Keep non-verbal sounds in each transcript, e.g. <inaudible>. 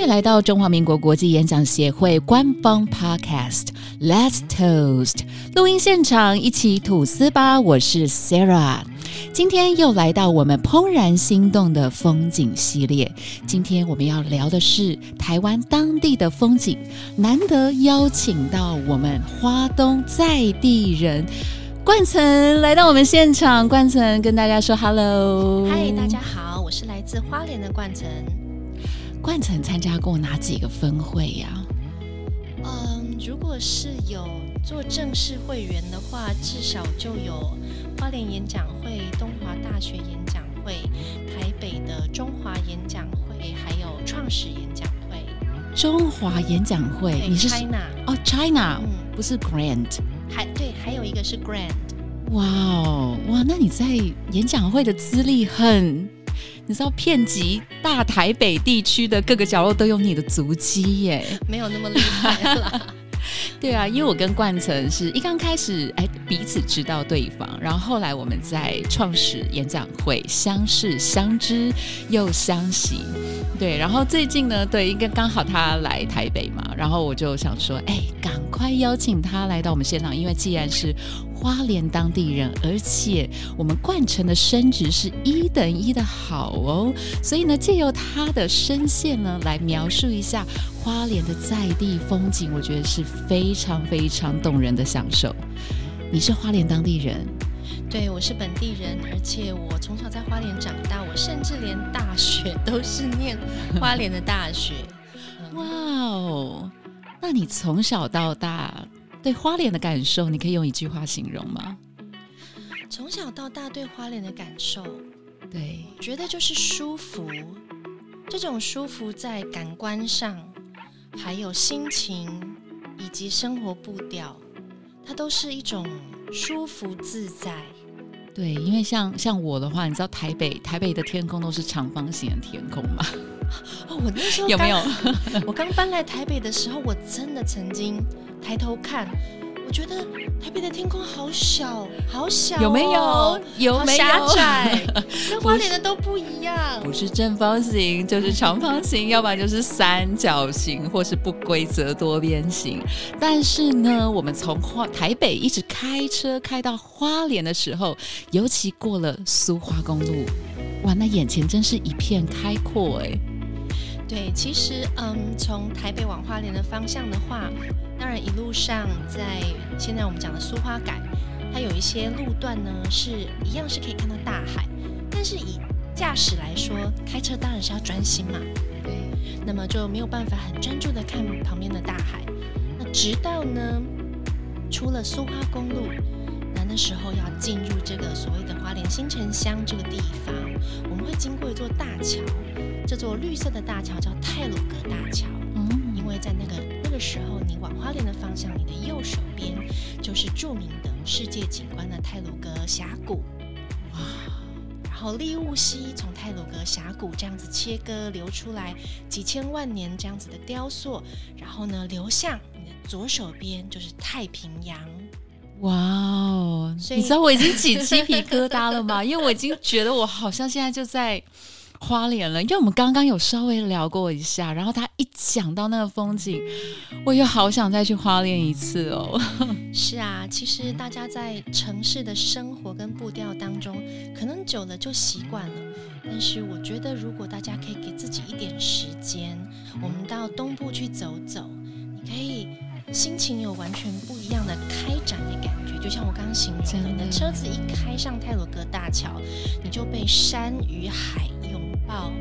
欢迎来到中华民国国际演讲协会官方 Podcast Let's Toast 录音现场，一起吐司吧！我是 Sarah，今天又来到我们怦然心动的风景系列。今天我们要聊的是台湾当地的风景，难得邀请到我们花东在地人冠岑来到我们现场。冠岑跟大家说 Hello，嗨，大家好，我是来自花莲的冠岑。冠城参加过哪几个分会呀？嗯，如果是有做正式会员的话，至少就有花莲演讲会、东华大学演讲会、台北的中华演讲会，还有创始演讲会。中华演讲会，你是 China 哦，China，嗯，不是 Grand，还对，还有一个是 Grand。哇哦，哇，那你在演讲会的资历很。你知道遍及大台北地区的各个角落都有你的足迹耶？没有那么厉害啦。<laughs> 对啊，因为我跟冠成是一刚开始哎彼此知道对方，然后后来我们在创始演讲会相识相知又相惜。对，然后最近呢，对，应该刚好他来台北嘛，然后我就想说，哎，赶快邀请他来到我们现场，因为既然是。花莲当地人，而且我们冠城的升值是一等一的好哦，所以呢，借由他的声线呢，来描述一下花莲的在地风景，我觉得是非常非常动人的享受。你是花莲当地人？对，我是本地人，而且我从小在花莲长大，我甚至连大学都是念花莲的大学。哇哦，那你从小到大？对花莲的感受，你可以用一句话形容吗？从小到大对花莲的感受，对，觉得就是舒服。这种舒服在感官上，还有心情以及生活步调，它都是一种舒服自在。对，因为像像我的话，你知道台北台北的天空都是长方形的天空吗？<laughs> 哦，我那时候有没有？<laughs> 我刚搬来台北的时候，我真的曾经抬头看，我觉得台北的天空好小，好小，有没有？有没有？狭窄，<laughs> 跟花莲的都不一样。不是正方形，就是长方形，要不然就是三角形，或是不规则多边形。但是呢，我们从花台北一直开车开到花莲的时候，尤其过了苏花公路，哇，那眼前真是一片开阔哎。对，其实嗯，从台北往花莲的方向的话，当然一路上在现在我们讲的苏花改，它有一些路段呢是一样是可以看到大海，但是以驾驶来说，开车当然是要专心嘛，对，那么就没有办法很专注的看旁边的大海。那直到呢出了苏花公路，那那时候要进入这个所谓的花莲新城乡这个地方，我们会经过一座大桥。这座绿色的大桥叫泰鲁格大桥，嗯，因为在那个那个时候，你往花莲的方向，你的右手边就是著名的世界景观的泰鲁格峡谷，哇！然后利雾溪从泰鲁格峡谷这样子切割流出来，几千万年这样子的雕塑，然后呢流向你的左手边就是太平洋，哇哦！你知道我已经起鸡皮疙瘩了吗？因为我已经觉得我好像现在就在。花莲了，因为我们刚刚有稍微聊过一下，然后他一讲到那个风景，我又好想再去花莲一次哦。<laughs> 是啊，其实大家在城市的生活跟步调当中，可能久了就习惯了。但是我觉得，如果大家可以给自己一点时间，我们到东部去走走，你可以心情有完全不一样的开展的感觉。就像我刚刚形容的，你的车子一开上泰鲁格大桥，你就被山与海。抱，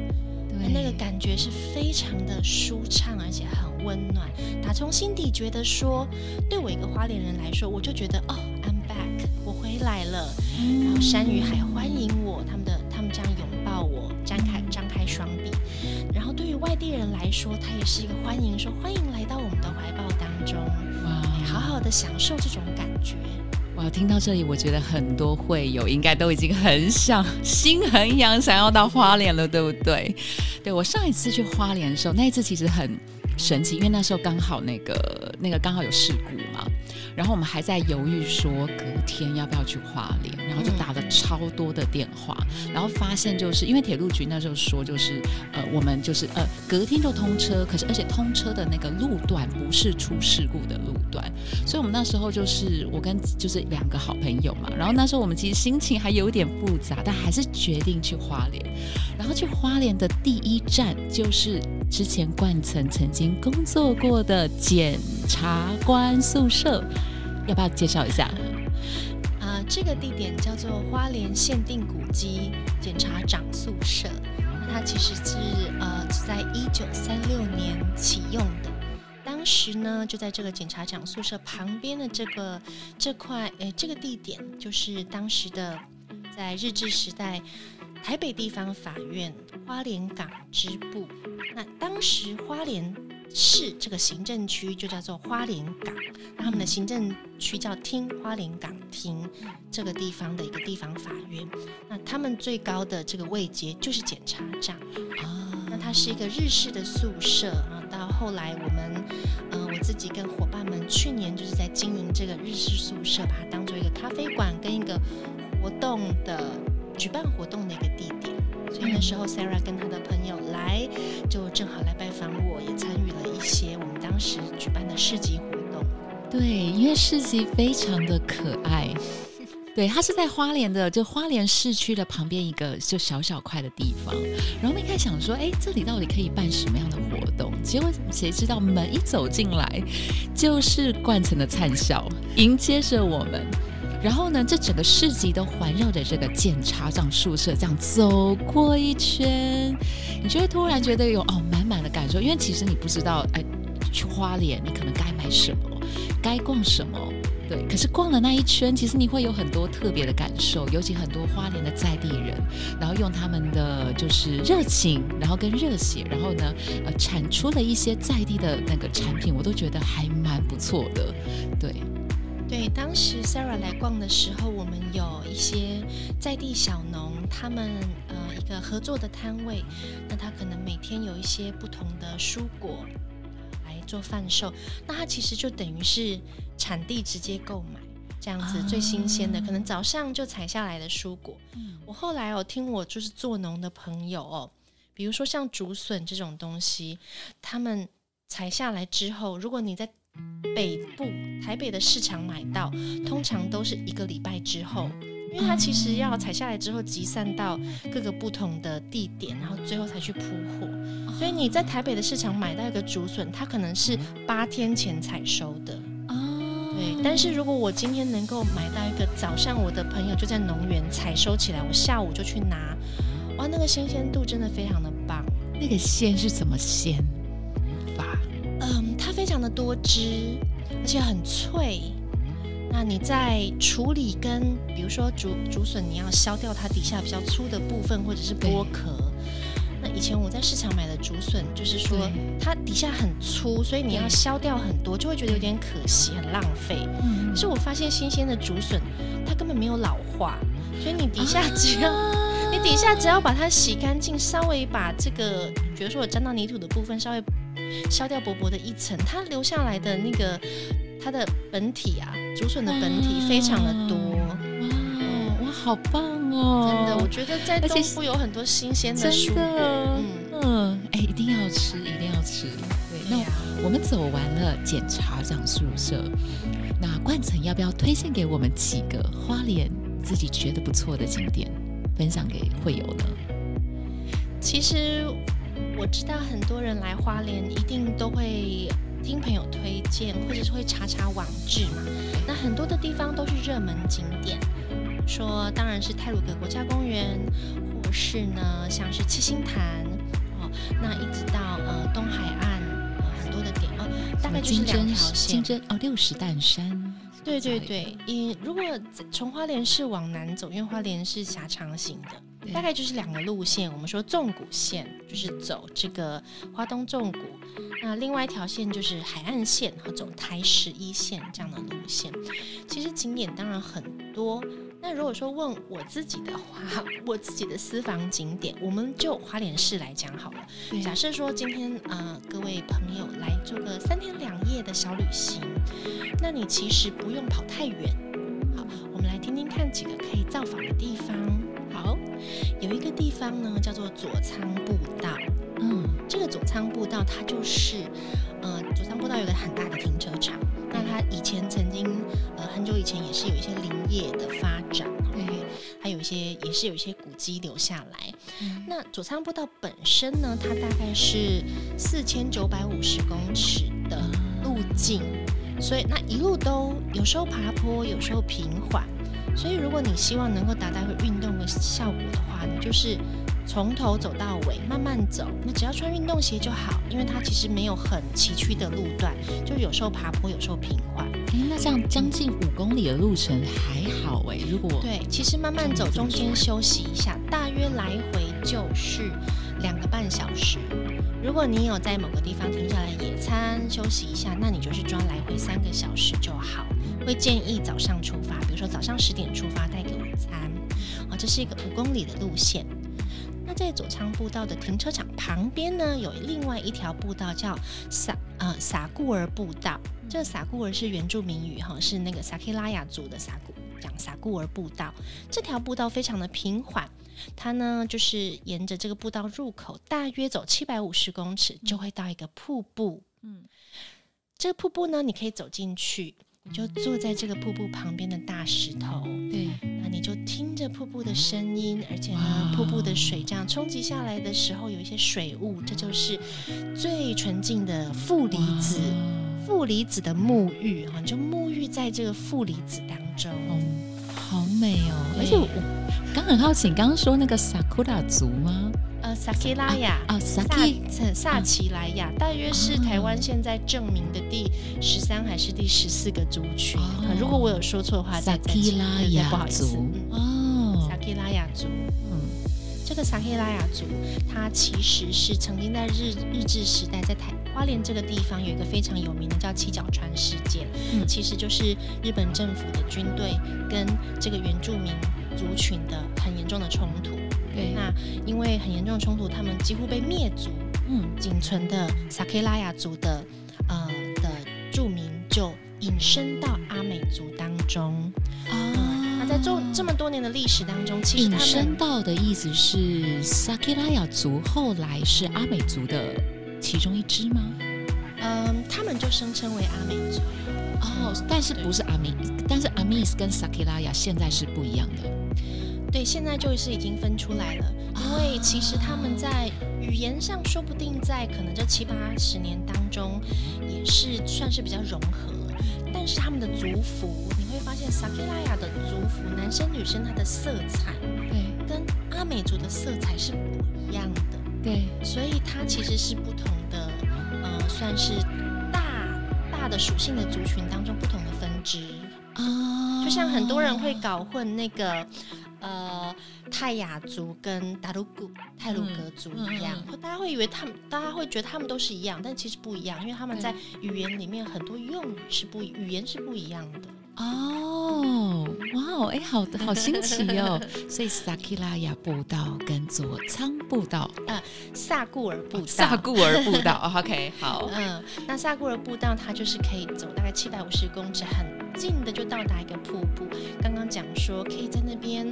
那个感觉是非常的舒畅，而且很温暖。打从心底觉得说，对我一个花莲人来说，我就觉得哦，I'm back，我回来了。然后山与海欢迎我，他们的他们这样拥抱我，张开张开双臂。然后对于外地人来说，他也是一个欢迎，说欢迎来到我们的怀抱当中，好好的享受这种感觉。哇，听到这里，我觉得很多会友应该都已经很想心很痒，想要到花莲了，对不对？对我上一次去花莲的时候，那一次其实很神奇，因为那时候刚好那个那个刚好有事故嘛，然后我们还在犹豫说隔天要不要去花莲，然后就打了超多的电话，然后发现就是因为铁路局那时候说就是呃我们就是呃隔天就通车，可是而且通车的那个路段不是出事故的路段，所以我们那时候就是我跟就是两个好朋友嘛，然后那时候我们其实心情还有点复杂，但还是决定去花莲，然后去花莲的第一站就是之前冠层曾经工作过的检察官宿舍。要不要介绍一下？啊，这个地点叫做花莲限定古迹检察长宿舍。那它其实是呃，在一九三六年启用的。当时呢，就在这个检察长宿舍旁边的这个这块，诶，这个地点就是当时的在日治时代台北地方法院花莲港支部。那当时花莲。市这个行政区就叫做花莲港，那他们的行政区叫厅花莲港厅这个地方的一个地方法院，那他们最高的这个位阶就是检察长啊。那它是一个日式的宿舍啊。到后来我们，呃，我自己跟伙伴们去年就是在经营这个日式宿舍，把它当做一个咖啡馆跟一个活动的举办活动的一个地点。所以那时候，Sarah 跟她的朋友来，就正好来拜访我，也参与了一些我们当时举办的市集活动。对，因为市集非常的可爱。<laughs> 对，它是在花莲的，就花莲市区的旁边一个就小小块的地方。然后我们一开始想说，哎，这里到底可以办什么样的活动？结果谁知道门一走进来，就是冠城的灿笑迎接着我们。然后呢，这整个市集都环绕着这个检察长宿舍这样走过一圈，你就会突然觉得有哦满满的感受，因为其实你不知道哎去花莲你可能该买什么，该逛什么，对。可是逛了那一圈，其实你会有很多特别的感受，尤其很多花莲的在地人，然后用他们的就是热情，然后跟热血，然后呢呃产出了一些在地的那个产品，我都觉得还蛮不错的，对。对，当时 Sarah 来逛的时候，我们有一些在地小农，他们呃一个合作的摊位，那他可能每天有一些不同的蔬果来做贩售，那他其实就等于是产地直接购买这样子最新鲜的，可能早上就采下来的蔬果。我后来哦听我就是做农的朋友哦，比如说像竹笋这种东西，他们采下来之后，如果你在北部台北的市场买到，通常都是一个礼拜之后，因为它其实要采下来之后集散到各个不同的地点，然后最后才去铺货。所以你在台北的市场买到一个竹笋，它可能是八天前采收的哦。对，但是如果我今天能够买到一个早上，我的朋友就在农园采收起来，我下午就去拿，哇，那个新鲜度真的非常的棒。那个鲜是怎么鲜？它非多汁，而且很脆。那你在处理跟，比如说竹竹笋，你要削掉它底下比较粗的部分，或者是剥壳。那以前我在市场买的竹笋，就是说它底下很粗，所以你要削掉很多，就会觉得有点可惜，很浪费。可是我发现新鲜的竹笋，它根本没有老化，所以你底下只要你底下只要把它洗干净，稍微把这个，比如说我沾到泥土的部分稍微。削掉薄薄的一层，它留下来的那个它的本体啊，竹笋的本体非常的多，哇哇，好棒哦！真的，我觉得在东部有很多新鲜的蔬果，嗯嗯，哎，一定要吃，一定要吃。对，那我们走完了检察长宿舍，那冠城要不要推荐给我们几个花莲自己觉得不错的景点，分享给会友呢？其实。我知道很多人来花莲一定都会听朋友推荐，或者是会查查网志嘛。那很多的地方都是热门景点，说当然是泰鲁格国家公园，或是呢像是七星潭哦，那一直到呃东海岸很多的点哦，大概就是两条线。哦，六十担山。对对对，你如果从花莲市往南走，因为花莲是狭长型的。大概就是两个路线，我们说纵谷线就是走这个花东纵谷，那另外一条线就是海岸线和走台十一线这样的路线。其实景点当然很多，那如果说问我自己的话，<laughs> 我自己的私房景点，我们就花莲市来讲好了。假设说今天呃各位朋友来做个三天两夜的小旅行，那你其实不用跑太远。好，我们来听听看几个可以造访的地方。好，有一个地方呢叫做左仓步道。嗯，这个左仓步道它就是呃左仓步道有个很大的停车场。那它以前曾经，呃，很久以前也是有一些林业的发展，对，还有一些也是有一些古迹留下来。那左仓步道本身呢，它大概是四千九百五十公尺的路径，所以那一路都有时候爬坡，有时候平缓。所以如果你希望能够达到一个运动的效果的话，你就是。从头走到尾，慢慢走，那只要穿运动鞋就好，因为它其实没有很崎岖的路段，就有时候爬坡，有时候平缓。哎，那这样将近五公里的路程还好哎。如果对，其实慢慢走，中间休息一下，大约来回就是两个半小时。如果你有在某个地方停下来野餐休息一下，那你就是抓来回三个小时就好。会建议早上出发，比如说早上十点出发带个午餐。哦，这是一个五公里的路线。那在左仓步道的停车场旁边呢，有另外一条步道叫撒呃撒固尔步道。这个撒固尔是原住民语哈，是那个撒克拉雅族的撒固讲撒固尔步道。这条步道非常的平缓，它呢就是沿着这个步道入口，大约走七百五十公尺就会到一个瀑布。嗯，这个瀑布呢，你可以走进去。你就坐在这个瀑布旁边的大石头，对，那你就听着瀑布的声音，而且呢，瀑布的水这样冲击下来的时候，有一些水雾，这就是最纯净的负离子，负离子的沐浴哈，就沐浴在这个负离子当中，好美哦！而且我刚很好奇，你刚刚说那个萨库拉族吗？呃，萨基拉雅啊，萨萨奇莱雅，大约是台湾现在证明的第十三还是第十四个族群？如果我有说错的话，萨基拉雅族哦，萨基拉雅族。嗯，这个撒黑拉雅族，它其实是曾经在日日治时代，在台花莲这个地方有一个非常有名的叫七角川事件，嗯，其实就是日本政府的军队跟这个原住民族群的很严重的冲突。对，那因为很严重的冲突，他们几乎被灭族。嗯，仅存的撒克拉雅族的呃的住民就隐身到阿美族当中。啊，那在做这么多年的历史当中，其实引申到的意思是萨克拉雅族后来是阿美族的其中一支吗？嗯，他们就声称为阿美族。哦，但是不是阿米，但是阿米斯跟萨克拉雅现在是不一样的。对，现在就是已经分出来了，因为其实他们在语言上，说不定在可能这七八十年当中，也是算是比较融合。但是他们的族服，你会发现萨克拉雅的族服，男生女生他的色彩，对，跟阿美族的色彩是不一样的。对，所以它其实是不同的，呃，算是大大的属性的族群当中不同的分支啊。就像很多人会搞混那个。呃，泰雅族跟达鲁古泰鲁格族一样，大家会以为他们，大家会觉得他们都是一样，但其实不一样，因为他们在语言里面很多用语是不语言是不一样的。哦，哇哦，哎，好的，好新奇哦。<laughs> 所以萨基拉雅步道跟佐仓步道，呃，萨固尔步道，萨固尔步道，OK，好，嗯，那萨固尔步道它就是可以走大概七百五十公尺，很近的就到达一个瀑布。刚刚讲说可以在那边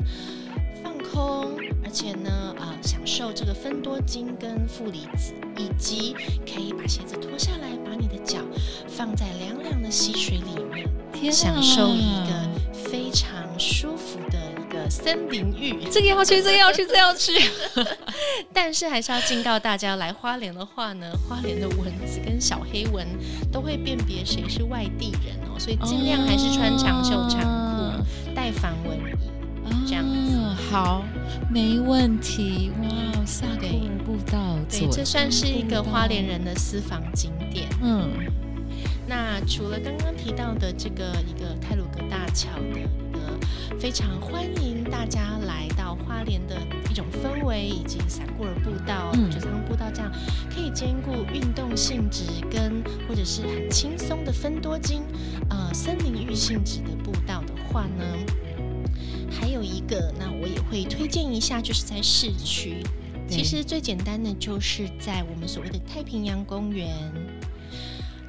放空，而且呢，呃，享受这个分多精跟负离子，以及可以把鞋子脱下来，把你的脚放在凉凉的溪水里面。享受一个非常舒服的一个森林浴，这个要去，这个要去，这个要去。<laughs> 但是还是要警告大家，来花莲的话呢，花莲的蚊子跟小黑蚊都会辨别谁是外地人哦，所以尽量还是穿长袖长裤，带防蚊衣，这样子。好，没问题。哇，萨克尔步道，对，这算是一个花莲人的私房景点。嗯。那除了刚刚提到的这个一个泰鲁格大桥的一个非常欢迎大家来到花莲的一种氛围，以及散固尔步道、九仓步道这样可以兼顾运动性质跟或者是很轻松的分多金呃森林浴性质的步道的话呢，有一个，那我也会推荐一下，就是在市区。其实最简单的就是在我们所谓的太平洋公园，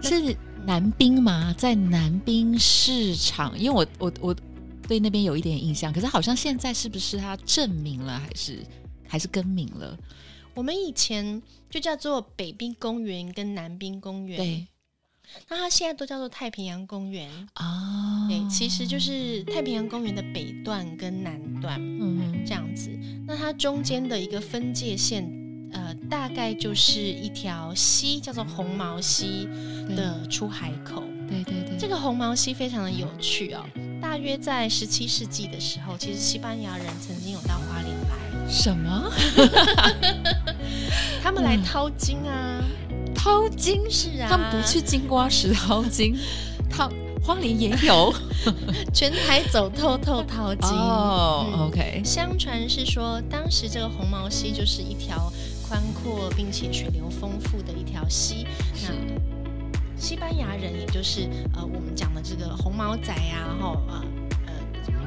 是南滨吗？在南滨市场，因为我我我对那边有一点印象，可是好像现在是不是它证明了，还是还是更名了？我们以前就叫做北滨公园跟南滨公园，对，那它现在都叫做太平洋公园。啊，对，其实就是太平洋公园的北段跟南段嗯这样子。那它中间的一个分界线，呃，大概就是一条溪，叫做红毛溪的出海口。对对对，这个红毛溪非常的有趣哦。大约在十七世纪的时候，其实西班牙人曾经有到花莲来，什么 <laughs> 他们来嗯淘金啊。淘金？是啊，他们不去金瓜石淘金，<laughs> 他花莲也有全台走透透淘金。哦嗯 OK，相传是说，当时这个红毛溪就是一条宽阔并且水流丰富的一条溪。那西班牙人，也就是呃我们讲的这个红毛仔呀、然后呃呃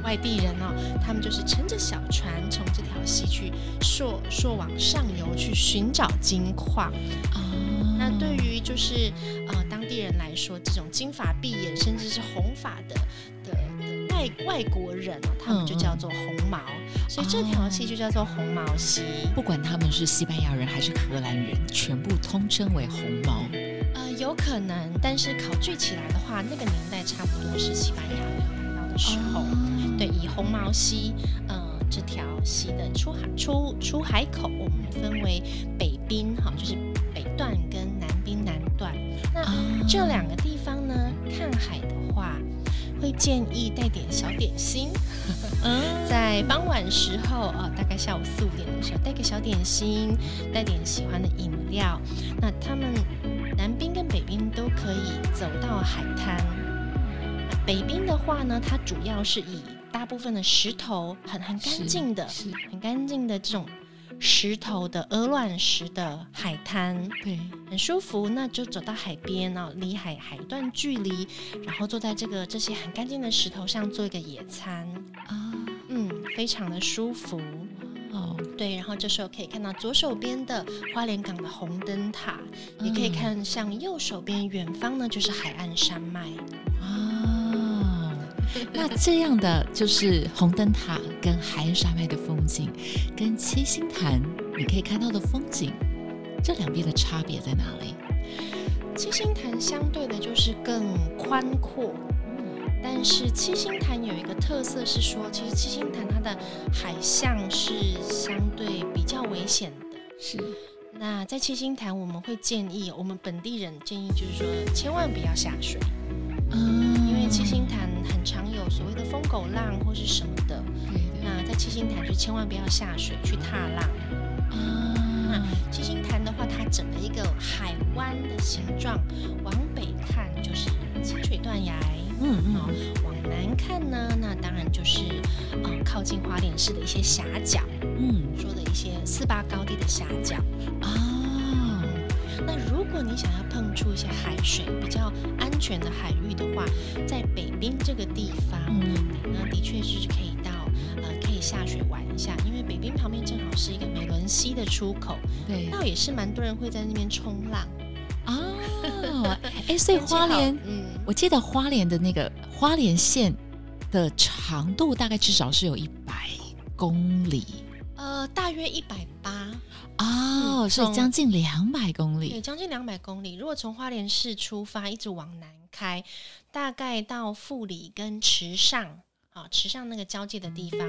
外地人哦，他们就是乘着小船从这条溪去溯溯往上游去寻找金矿。啊那对于就是呃当地人来说，这种金发碧眼甚至是红发的的的外外国人哦，他们就叫做红毛，所以这条溪就叫做红毛溪。不管他们是西班牙人还是荷兰人，全部通称为红毛。呃，有可能，但是考据起来的话，那个年代差不多是西班牙的时候。对，以红毛溪，呃，这条溪的出海出出海口，我们分为北滨哈，就是北段跟南滨南段。那啊这两个地方呢，看海的话，会建议带点小点心，<laughs> 嗯在傍晚时候，呃，大概下午四五点的时候，带个小点心，带点喜欢的饮料。那他们南滨跟北滨都可以走到海滩。那北冰的话呢，它主要是以大部分的石头很很干净的、很干净的这种石头的鹅卵石的海滩。对，很舒服，那就走到海边哦，离海海一段距离，然后坐在这个这些很干净的石头上做一个野餐，啊，嗯，非常的舒服。哦，对，然后这时候可以看到左手边的花莲港的红灯塔，也可以嗯看向右手边远方呢就是海岸山脉。啊，<laughs> 那这样的就是红灯塔跟海岸山脉的风景，跟七星潭你可以看到的风景，这两边的差别在哪里？七星潭相对的就是更宽阔，但是七星潭有一个特色是说，其实七星潭它的海象是相对比较危险的。是那在七星潭，我们会建议我们本地人建议就是说，千万不要下水，嗯因为七星潭很常有所谓的疯狗浪或是什么的。那在七星潭就千万不要下水去踏浪。啊，七星潭的话，它整个一个海湾的形状，往北看就是清水断崖，嗯哦嗯，往南看呢，那当然就是呃靠近花莲市的一些峡角，嗯说的一些四八高地的峡角。啊，那如果你想要碰触一些海水比较安全的海域的话，在北滨这个地方，嗯。那的确是可以到呃可以下水玩一下，因为北滨旁边正好是一个美伦溪的出口，对。倒也是蛮多人会在那边冲浪。啊，<laughs> 哎，所以花莲，嗯，我记得花莲的那个花莲县的长度大概至少是有一百公里约一百八，哦，嗯从所以将近两百公里对，将近两百公里。如果从花莲市出发，一直往南开，大概到富里跟池上，啊，池上那个交界的地方，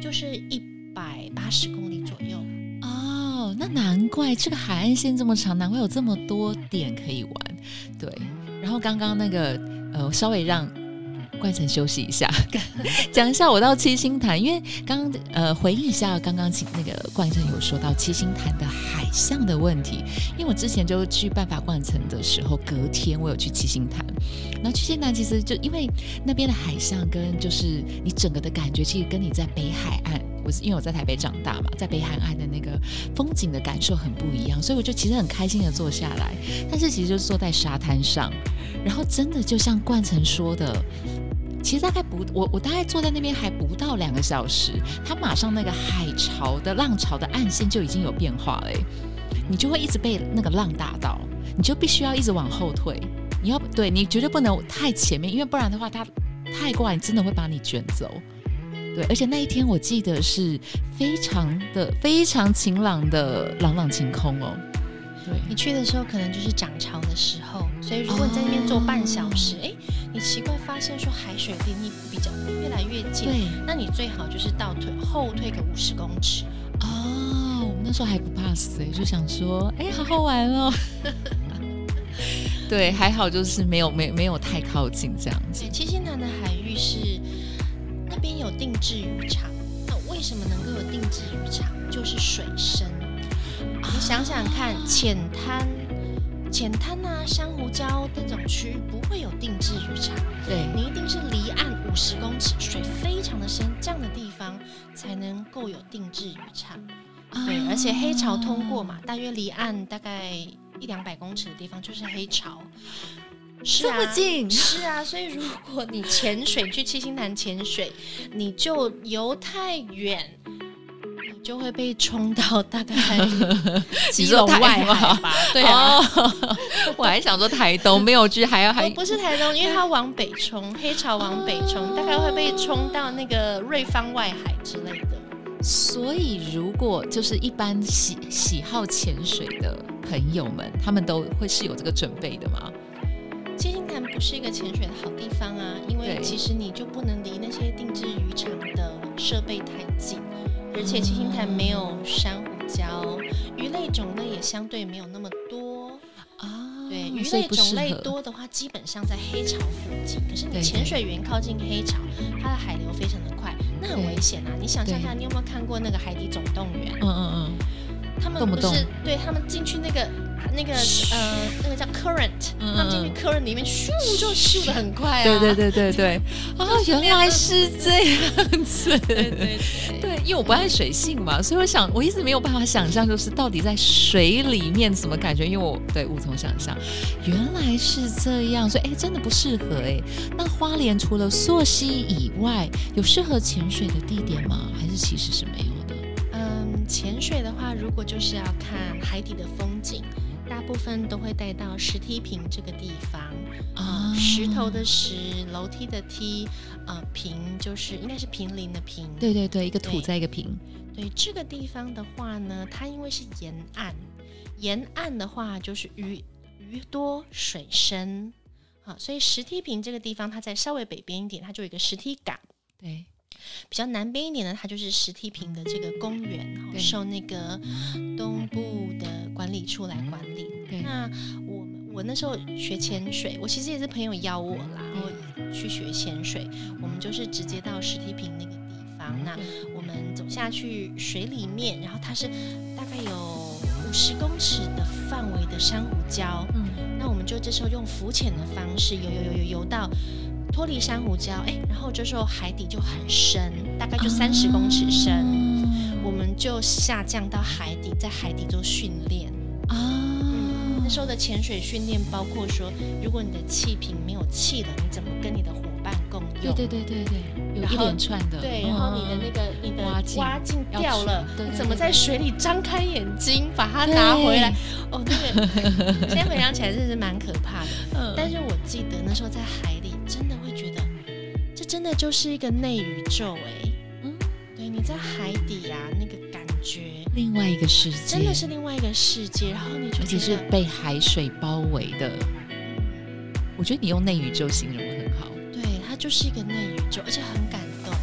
就是一百八十公里左右。哦，那难怪这个海岸线这么长，难怪有这么多点可以玩。对，然后刚刚那个呃，稍微让冠城休息一下，<laughs> 讲一下我到七星潭，因为刚刚呃回忆一下刚刚请那个冠城有说到七星潭的海象的问题，因为我之前就去办法冠城的时候，隔天我有去七星潭，然后七星潭其实就因为那边的海象跟就是你整个的感觉，其实跟你在北海岸，我是因为我在台北长大嘛，在北海岸的那个风景的感受很不一样，所以我就其实很开心的坐下来，但是其实就坐在沙滩上，然后真的就像冠城说的，其实大概不，我我大概坐在那边还不到两个小时，它马上那个海潮的浪潮的岸线就已经有变化了、欸，你就会一直被那个浪打到，你就必须要一直往后退，你要对你绝对不能太前面，因为不然的话，它太过来真的会把你卷走。对，而且那一天我记得是非常的非常晴朗的朗朗晴空哦。对，你去的时候可能就是涨潮的时候，所以如果你在那边坐半小时，哎、你奇怪发现说海水离你比较越来越近，对那你最好就是倒退后退个五十公尺。哦，我们那时候还不怕死哎，就想说，哎，好好玩哦。<laughs> 对，还好就是没有没没有太靠近这样子，。七星潭的海域是那边有定制渔场，那为什么能够有定制渔场？就是水深。你想想看，浅滩、浅滩啊、珊瑚礁这种区域不会有定制渔场，对，你一定是离岸五十公尺，水非常的深，这样的地方才能够有定制渔场。对，而且黑潮通过嘛，大约离岸大概一两百公尺的地方就是黑潮。是啊这么近是啊，所以如果你潜水去七星潭潜水，你就游太远，你就会被冲到大概 <laughs> 基隆外海吧？对啊，哦，<laughs> 我还想说台东没有去，还要还不不是台东，因为它往北冲，<laughs> 黑潮往北冲，大概会被冲到那个瑞芳外海之类的。所以，如果就是一般喜喜好潜水的朋友们，他们都会是有这个准备的吗？七星潭不是一个潜水的好地方啊，因为其实你就不能离那些定制渔场的设备太近，而且七星潭没有珊瑚礁，鱼类种类也相对没有那么多。啊，对，鱼类种类多的话，基本上在黑潮附近。可是你潜水员靠近黑潮，它的海流非常的快，那很危险啊！你想象一下，你有没有看过那个《海底总动员》？动不动。不是对他们进去那个那个呃那个叫 current，嗯他们进去 current 里面咻就咻的很快啊！对对对对对，<laughs> 啊，原来是这样子，对对对。对，因为我不爱水性嘛，所以我想我一直没有办法想象，就是到底在水里面什么感觉，因为我对无从想象，原来是这样，所以哎，真的不适合哎。那花莲除了溯溪以外，有适合潜水的地点吗？还是其实是没有潜水的话，如果就是要看海底的风景，大部分都会带到石梯坪这个地方。啊、石头的石，楼梯的梯，呃，坪就是应该是平林的平。对对对，一个土在一个平，对这个地方的话呢，它因为是沿岸，沿岸的话就是鱼鱼多水深，好，所以石梯坪这个地方它在稍微北边一点，它就有一个石梯港。对比较南边一点呢，它就是石梯坪的这个公园，受那个东部的管理处来管理。那我们我那时候学潜水，我其实也是朋友邀我啦，然后去学潜水。我们就是直接到石梯坪那个地方，那我们走下去水里面，然后它是大概有五十公尺的范围的珊瑚礁。嗯，那我们就这时候用浮潜的方式游游游游游到脱离珊瑚礁，哎，然后这时候海底就很深，大概就三十公尺深，啊我们就下降到海底，在海底做训练。啊，那时候的潜水训练包括说，如果你的气瓶没有气了，你怎么跟你的伙伴共用？对对对对对，有一连串的，对，然后你的那嗯个你的蛙镜蛙镜掉了，对对你怎么在水里张开眼睛把它拿回来？哦，那个 <laughs> 现在回想起来真是蛮可怕的。嗯但是我记得那时候在海里，真的会觉得，这真的就是一个内宇宙哎、嗯对，你在海底呀、那个感觉另外一个世界，真的是另外一个世界，然后你就而且，是被海水包围的。我觉得你用内宇宙形容的很好。对，它就是一个内宇宙，而且很感动，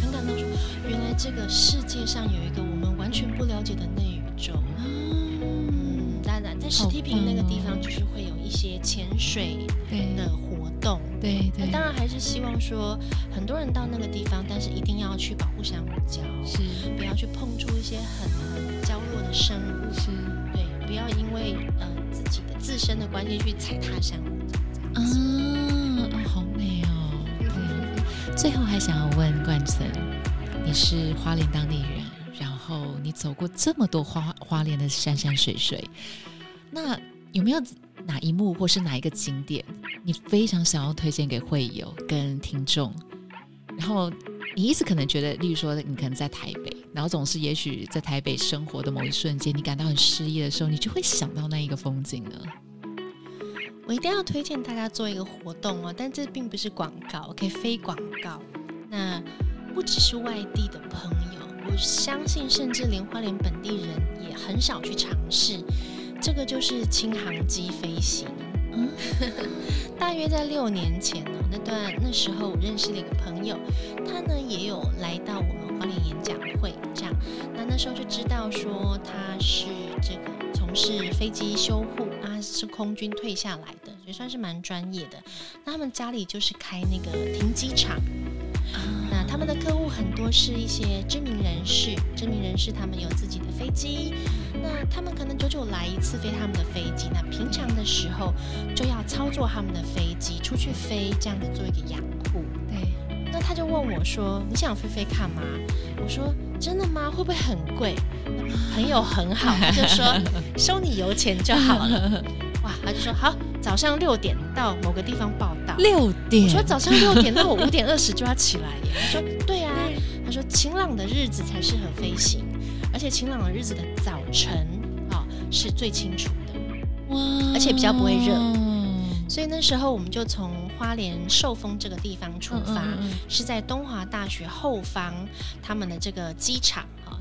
很感动说，原来这个世界上有一个我们完全不了解的内宇宙。嗯，当然，在石梯坪那个地方，就是会有一些潜水对的活动。对对，那当然还是希望说，很多人到那个地方，但是一定要去保护珊瑚礁，是不要去碰触一些很很娇弱的生物，是对，不要因为呃自己的自身的关系去踩踏珊瑚礁这样子。啊，啊好美哦。对，最后还想要问冠森，你是花莲当地人，然后你走过这么多花花莲的山山水水，那有没有哪一幕或是哪一个景点你非常想要推荐给会友跟听众，然后你一直可能觉得，例如说你可能在台北，然后总是也许在台北生活的某一瞬间，你感到很失意的时候，你就会想到那一个风景呢？我一定要推荐大家做一个活动哦，但这并不是广告，可以非广告。那不只是外地的朋友，我相信甚至连花莲本地人也很少去尝试。这个就是轻航机飞行。嗯，<laughs> 大约在六年前呢，那段那时候我认识了一个朋友，他呢也有来到我们花莲演讲会，这样。那那时候就知道说他是这个从事飞机修护啊，是空军退下来的，所以算是蛮专业的。那他们家里就是开那个停机场。那他们的客户很多是一些知名人士，知名人士他们有自己的飞机，那他们可能久久来一次飞他们的飞机，那平常的时候就要操作他们的飞机出去飞，这样子做一个养护。对，那他就问我说：“你想飞飞看吗？”我说：“真的吗？会不会很贵？”朋友很好，他就说：“ <laughs> <laughs> 收你油钱就好了。”哇，他就说：“好。”早上六点到某个地方报道。六点，我说早上六点，那我五点二十就要起来耶。<laughs> 他说对啊，他说晴朗的日子才适合飞行，而且晴朗的日子的早晨啊是最清楚的，哇，而且比较不会热。所以那时候我们就从花莲寿丰这个地方出发，是在东华大学后方他们的这个机场啊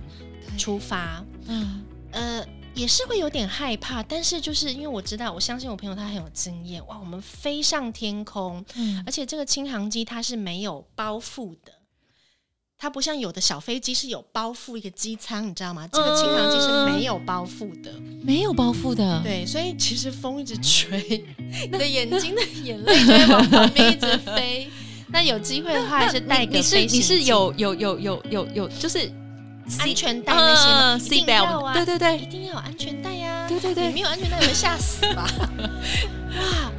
出发。嗯，呃。也是会有点害怕，但是就是因为我知道，我相信我朋友他很有经验。哇，我们飞上天空，嗯，而且这个轻航机它是没有包覆的，它不像有的小飞机是有包覆一个机舱，你知道吗？这个轻航机是没有包覆的，没有包覆的。对，所以其实风一直吹，你的眼睛的眼泪就会往旁边一直飞。<laughs> 那有机会的话，还是带个飞行。你是有有有有有有就是。安全带那些一定要啊，对对对，一定要有安全带呀。对对对，你没有安全带你，会吓死吧？<laughs> 哇，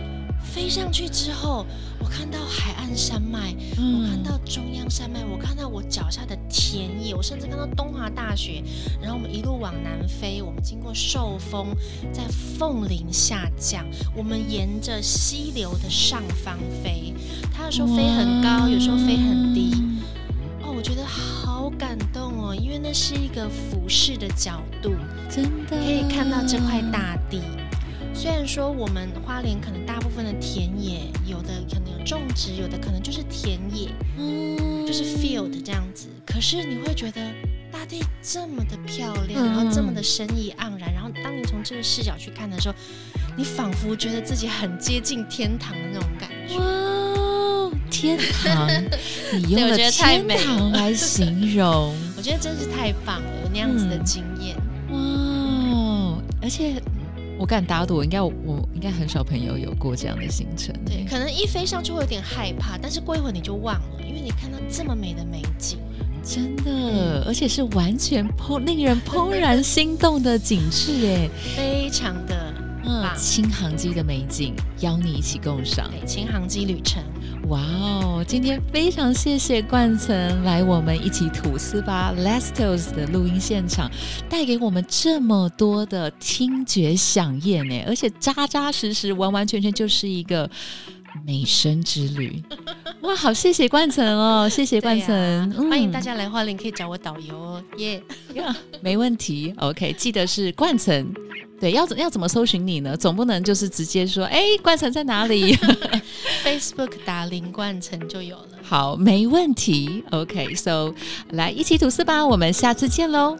飞上去之后，我看到海岸山脉，我看到中央山脉，我看到我脚下的田野，我甚至看到东华大学。然后我们一路往南飞，我们经过寿丰，在凤林下降，我们沿着溪流的上方飞。它有时候飞很高，有时候飞很低。哦，我觉得好感动那是一个俯视的角度，真的。可以看到这块大地。虽然说我们花莲可能大部分的田野，有的可能有种植，有的可能就是田野，嗯，就是 field 这样子。可是你会觉得大地这么的漂亮，然后这么的生意盎然，然后当你从这个视角去看的时候，你仿佛觉得自己很接近天堂的那种感觉。天堂，<laughs> 你用了。天堂来形容，我觉得真是太棒了，有那样子的经验哇！而且我敢打赌，应该我应该很少朋友有过这样的行程。对，可能一飞上去会有点害怕，但是过一会儿你就忘了，因为你看到这么美的美景，真的，而且是完全怦令人怦然心动的景致，哎，<laughs> 非常的棒，轻航机的美景，邀你一起共赏，对，轻航机旅程。哇哦！今天非常谢谢冠层来我们一起吐司吧 Lestos 的录音现场，带给我们这么多的听觉响宴呢，而且扎扎实实、完完全全就是一个美声之旅。<laughs> 哇，好谢谢冠层哦，谢谢冠岑，欢迎大家来花莲可以找我导游哦，耶，<laughs> 没问题，OK，记得是冠岑。对，要怎要怎么搜寻你呢？总不能就是直接说，哎，冠城在哪里？<laughs> Facebook 打林冠城就有了。好，没问题。OK，So 来一起吐司吧，我们下次见喽。